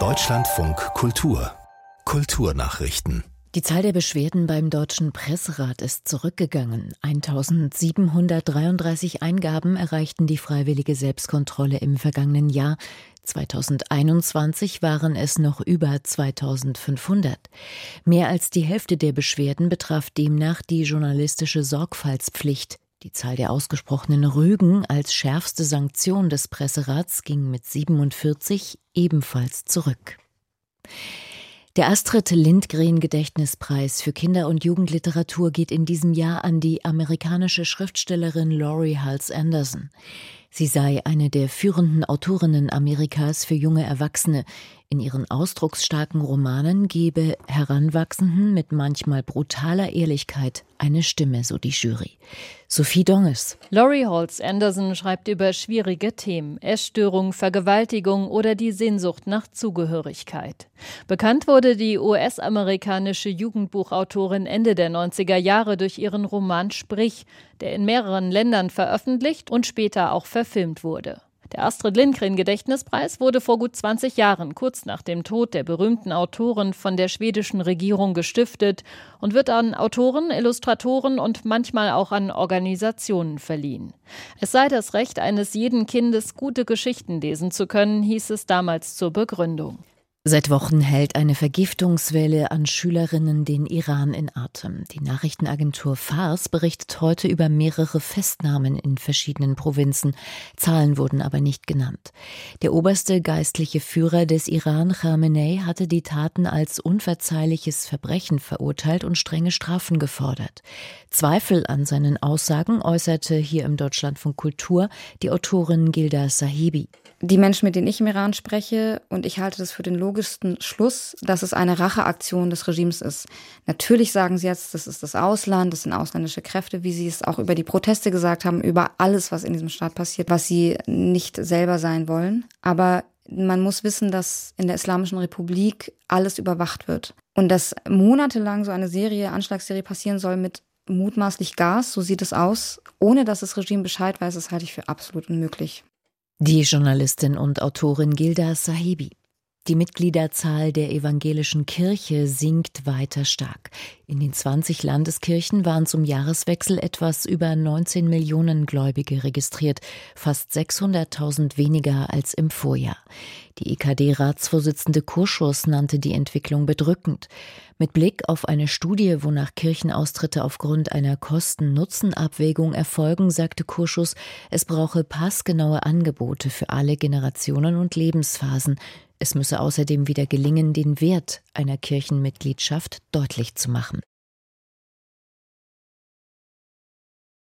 Deutschlandfunk Kultur Kulturnachrichten die Zahl der Beschwerden beim Deutschen Presserat ist zurückgegangen. 1733 Eingaben erreichten die freiwillige Selbstkontrolle im vergangenen Jahr. 2021 waren es noch über 2500. Mehr als die Hälfte der Beschwerden betraf demnach die journalistische Sorgfaltspflicht. Die Zahl der ausgesprochenen Rügen als schärfste Sanktion des Presserats ging mit 47 ebenfalls zurück. Der Astrid Lindgren Gedächtnispreis für Kinder- und Jugendliteratur geht in diesem Jahr an die amerikanische Schriftstellerin Laurie Hals Anderson. Sie sei eine der führenden Autorinnen Amerikas für junge Erwachsene. In ihren ausdrucksstarken Romanen gebe Heranwachsenden mit manchmal brutaler Ehrlichkeit eine Stimme, so die Jury. Sophie Donges. Laurie Holtz Anderson schreibt über schwierige Themen, Essstörung, Vergewaltigung oder die Sehnsucht nach Zugehörigkeit. Bekannt wurde die US-amerikanische Jugendbuchautorin Ende der 90er Jahre durch ihren Roman Sprich, der in mehreren Ländern veröffentlicht und später auch verfilmt wurde. Der Astrid Lindgren Gedächtnispreis wurde vor gut 20 Jahren, kurz nach dem Tod der berühmten Autorin, von der schwedischen Regierung gestiftet und wird an Autoren, Illustratoren und manchmal auch an Organisationen verliehen. Es sei das Recht eines jeden Kindes, gute Geschichten lesen zu können, hieß es damals zur Begründung. Seit Wochen hält eine Vergiftungswelle an Schülerinnen den Iran in Atem. Die Nachrichtenagentur Fars berichtet heute über mehrere Festnahmen in verschiedenen Provinzen. Zahlen wurden aber nicht genannt. Der oberste geistliche Führer des Iran, Khamenei, hatte die Taten als unverzeihliches Verbrechen verurteilt und strenge Strafen gefordert. Zweifel an seinen Aussagen äußerte hier im Deutschlandfunk Kultur die Autorin Gilda Sahibi die Menschen, mit denen ich im Iran spreche, und ich halte das für den logischsten Schluss, dass es eine Racheaktion des Regimes ist. Natürlich sagen sie jetzt, das ist das Ausland, das sind ausländische Kräfte, wie sie es auch über die Proteste gesagt haben, über alles, was in diesem Staat passiert, was sie nicht selber sein wollen. Aber man muss wissen, dass in der Islamischen Republik alles überwacht wird. Und dass monatelang so eine Serie, Anschlagsserie passieren soll mit mutmaßlich Gas, so sieht es aus, ohne dass das Regime Bescheid weiß, das halte ich für absolut unmöglich. Die Journalistin und Autorin Gilda Sahibi. Die Mitgliederzahl der evangelischen Kirche sinkt weiter stark. In den 20 Landeskirchen waren zum Jahreswechsel etwas über 19 Millionen Gläubige registriert, fast 600.000 weniger als im Vorjahr. Die EKD-Ratsvorsitzende Kurschus nannte die Entwicklung bedrückend. Mit Blick auf eine Studie, wonach Kirchenaustritte aufgrund einer Kosten-Nutzen-Abwägung erfolgen, sagte Kurschus, es brauche passgenaue Angebote für alle Generationen und Lebensphasen. Es müsse außerdem wieder gelingen, den Wert einer Kirchenmitgliedschaft deutlich zu machen.